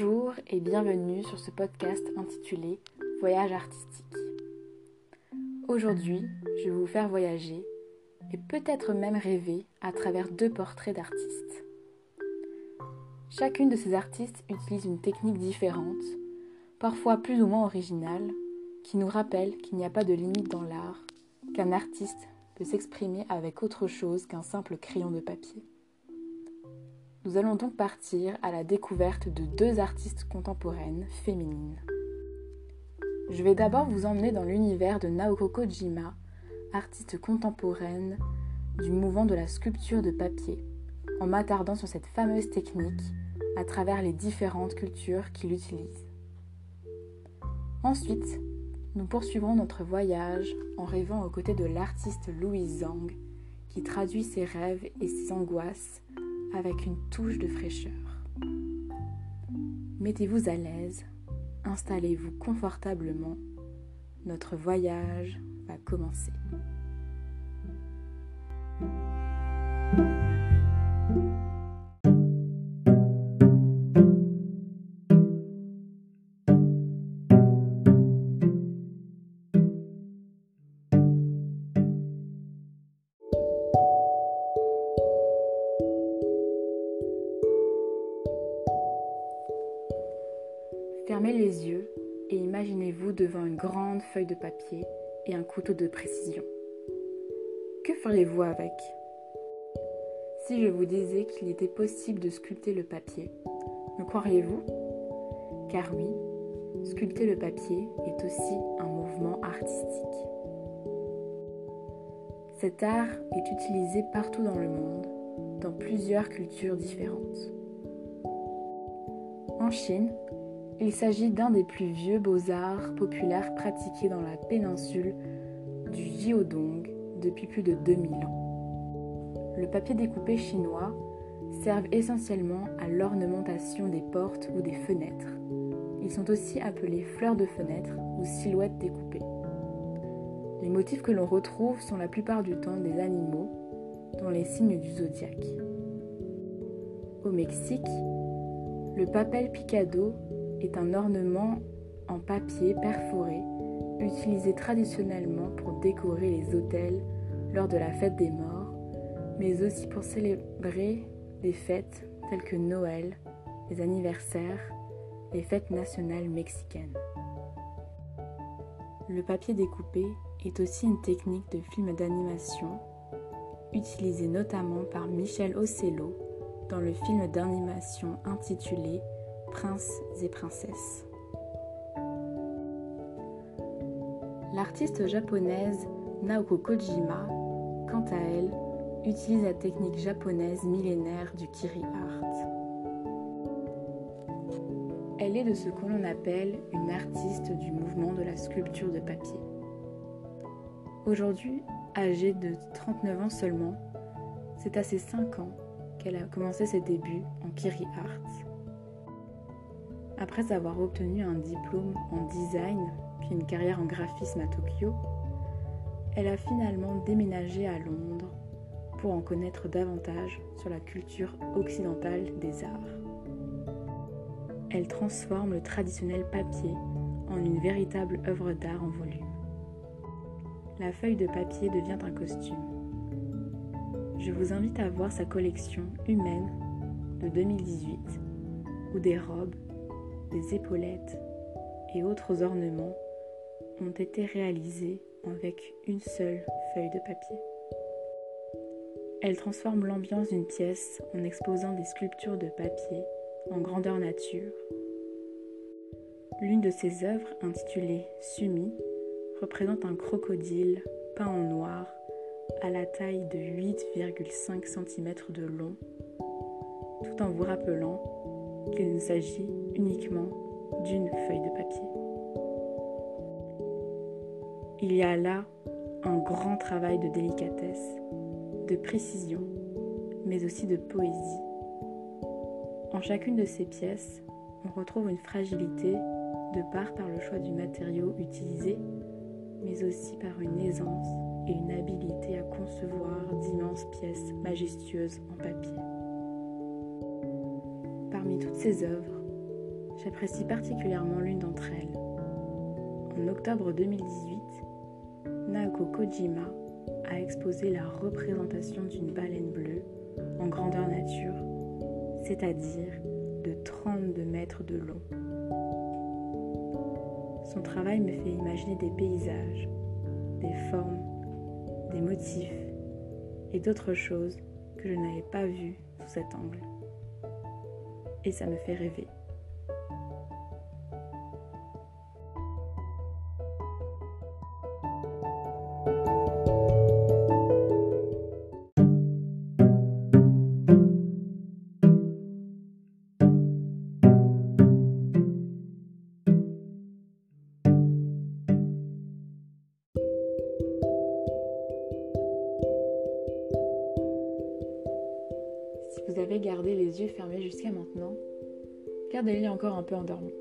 Bonjour et bienvenue sur ce podcast intitulé Voyage artistique. Aujourd'hui, je vais vous faire voyager et peut-être même rêver à travers deux portraits d'artistes. Chacune de ces artistes utilise une technique différente, parfois plus ou moins originale, qui nous rappelle qu'il n'y a pas de limite dans l'art, qu'un artiste peut s'exprimer avec autre chose qu'un simple crayon de papier. Nous allons donc partir à la découverte de deux artistes contemporaines féminines. Je vais d'abord vous emmener dans l'univers de Naoko Kojima, artiste contemporaine du mouvement de la sculpture de papier, en m'attardant sur cette fameuse technique à travers les différentes cultures qu'il utilise. Ensuite, nous poursuivrons notre voyage en rêvant aux côtés de l'artiste Louise Zhang, qui traduit ses rêves et ses angoisses avec une touche de fraîcheur. Mettez-vous à l'aise, installez-vous confortablement, notre voyage va commencer. Fermez les yeux et imaginez-vous devant une grande feuille de papier et un couteau de précision. Que feriez-vous avec? Si je vous disais qu'il était possible de sculpter le papier, me croiriez-vous? Car oui, sculpter le papier est aussi un mouvement artistique. Cet art est utilisé partout dans le monde, dans plusieurs cultures différentes. En Chine, il s'agit d'un des plus vieux beaux-arts populaires pratiqués dans la péninsule du Jiodong depuis plus de 2000 ans. Le papier découpé chinois sert essentiellement à l'ornementation des portes ou des fenêtres. Ils sont aussi appelés fleurs de fenêtre ou silhouettes découpées. Les motifs que l'on retrouve sont la plupart du temps des animaux, dont les signes du zodiaque. Au Mexique, le papel picado est un ornement en papier perforé utilisé traditionnellement pour décorer les hôtels lors de la fête des morts, mais aussi pour célébrer des fêtes telles que Noël, les anniversaires, les fêtes nationales mexicaines. Le papier découpé est aussi une technique de film d'animation utilisée notamment par Michel Ocello dans le film d'animation intitulé Princes et princesses. L'artiste japonaise Naoko Kojima, quant à elle, utilise la technique japonaise millénaire du kiri art. Elle est de ce que l'on appelle une artiste du mouvement de la sculpture de papier. Aujourd'hui, âgée de 39 ans seulement, c'est à ses 5 ans qu'elle a commencé ses débuts en kiri art. Après avoir obtenu un diplôme en design puis une carrière en graphisme à Tokyo, elle a finalement déménagé à Londres pour en connaître davantage sur la culture occidentale des arts. Elle transforme le traditionnel papier en une véritable œuvre d'art en volume. La feuille de papier devient un costume. Je vous invite à voir sa collection humaine de 2018 où des robes, des épaulettes et autres ornements ont été réalisés avec une seule feuille de papier. Elle transforme l'ambiance d'une pièce en exposant des sculptures de papier en grandeur nature. L'une de ses œuvres, intitulée Sumi, représente un crocodile peint en noir à la taille de 8,5 cm de long, tout en vous rappelant qu'il ne s'agit uniquement d'une feuille de papier. Il y a là un grand travail de délicatesse, de précision, mais aussi de poésie. En chacune de ces pièces, on retrouve une fragilité de part par le choix du matériau utilisé, mais aussi par une aisance et une habileté à concevoir d'immenses pièces majestueuses en papier. Parmi toutes ces œuvres, J'apprécie particulièrement l'une d'entre elles. En octobre 2018, Naoko Kojima a exposé la représentation d'une baleine bleue en grandeur nature, c'est-à-dire de 32 mètres de long. Son travail me fait imaginer des paysages, des formes, des motifs et d'autres choses que je n'avais pas vues sous cet angle. Et ça me fait rêver. Yeux fermés jusqu'à maintenant, gardez-les encore un peu endormis.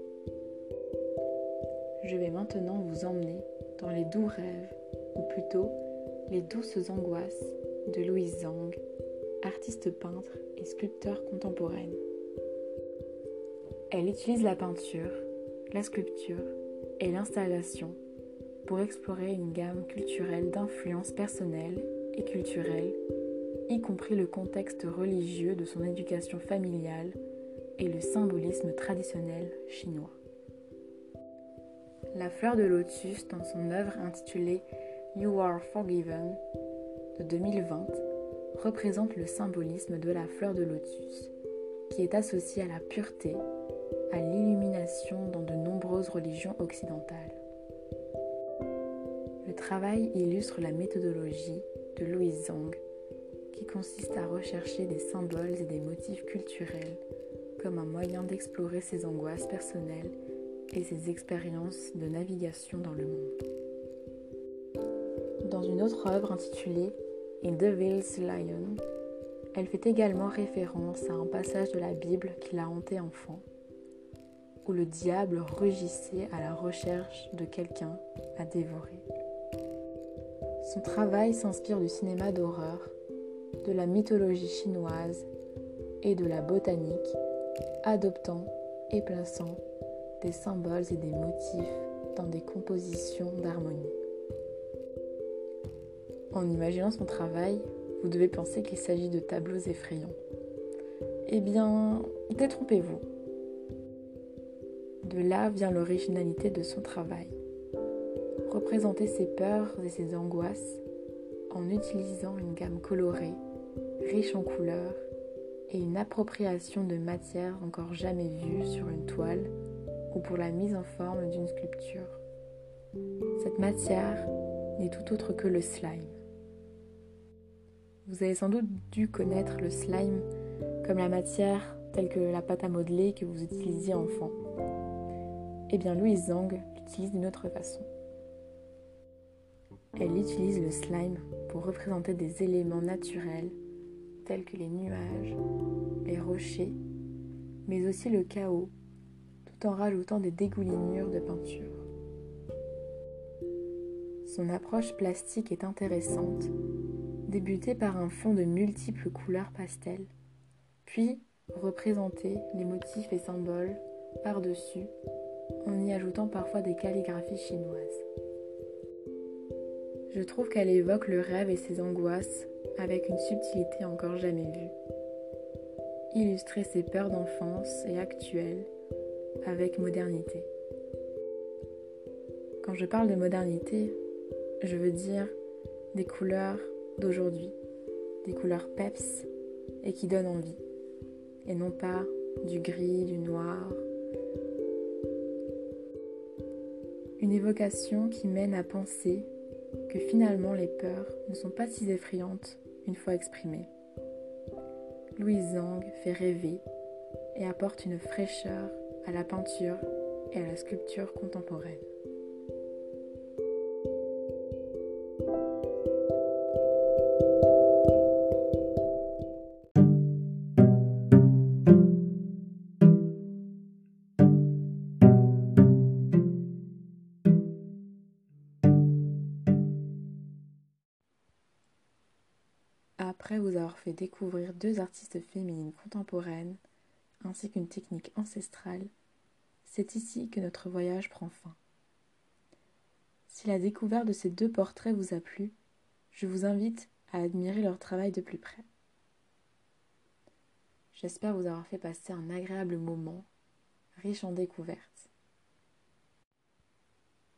Je vais maintenant vous emmener dans les doux rêves, ou plutôt les douces angoisses de Louise Zhang, artiste peintre et sculpteur contemporaine. Elle utilise la peinture, la sculpture et l'installation pour explorer une gamme culturelle d'influences personnelles et culturelles y compris le contexte religieux de son éducation familiale et le symbolisme traditionnel chinois. La fleur de lotus, dans son œuvre intitulée You Are Forgiven de 2020, représente le symbolisme de la fleur de lotus, qui est associée à la pureté, à l'illumination dans de nombreuses religions occidentales. Le travail illustre la méthodologie de Louise Zhang qui consiste à rechercher des symboles et des motifs culturels comme un moyen d'explorer ses angoisses personnelles et ses expériences de navigation dans le monde. Dans une autre œuvre intitulée In Devil's Lion, elle fait également référence à un passage de la Bible qui l'a hanté enfant, où le diable rugissait à la recherche de quelqu'un à dévorer. Son travail s'inspire du cinéma d'horreur de la mythologie chinoise et de la botanique, adoptant et plaçant des symboles et des motifs dans des compositions d'harmonie. En imaginant son travail, vous devez penser qu'il s'agit de tableaux effrayants. Eh bien, détrompez-vous. De là vient l'originalité de son travail. Représenter ses peurs et ses angoisses en utilisant une gamme colorée, riche en couleurs et une appropriation de matières encore jamais vues sur une toile ou pour la mise en forme d'une sculpture. Cette matière n'est tout autre que le slime. Vous avez sans doute dû connaître le slime comme la matière telle que la pâte à modeler que vous utilisiez enfant. Eh bien, Louise Zhang l'utilise d'une autre façon. Elle utilise le slime pour représenter des éléments naturels tels que les nuages, les rochers, mais aussi le chaos, tout en rajoutant des dégoulinures de peinture. Son approche plastique est intéressante, débutée par un fond de multiples couleurs pastel, puis représenter les motifs et symboles par-dessus en y ajoutant parfois des calligraphies chinoises. Je trouve qu'elle évoque le rêve et ses angoisses avec une subtilité encore jamais vue. Illustrer ses peurs d'enfance et actuelles avec modernité. Quand je parle de modernité, je veux dire des couleurs d'aujourd'hui, des couleurs peps et qui donnent envie, et non pas du gris, du noir. Une évocation qui mène à penser que finalement les peurs ne sont pas si effrayantes fois exprimées. Louise Zhang fait rêver et apporte une fraîcheur à la peinture et à la sculpture contemporaine. Vous avoir fait découvrir deux artistes féminines contemporaines, ainsi qu'une technique ancestrale, c'est ici que notre voyage prend fin. Si la découverte de ces deux portraits vous a plu, je vous invite à admirer leur travail de plus près. J'espère vous avoir fait passer un agréable moment, riche en découvertes.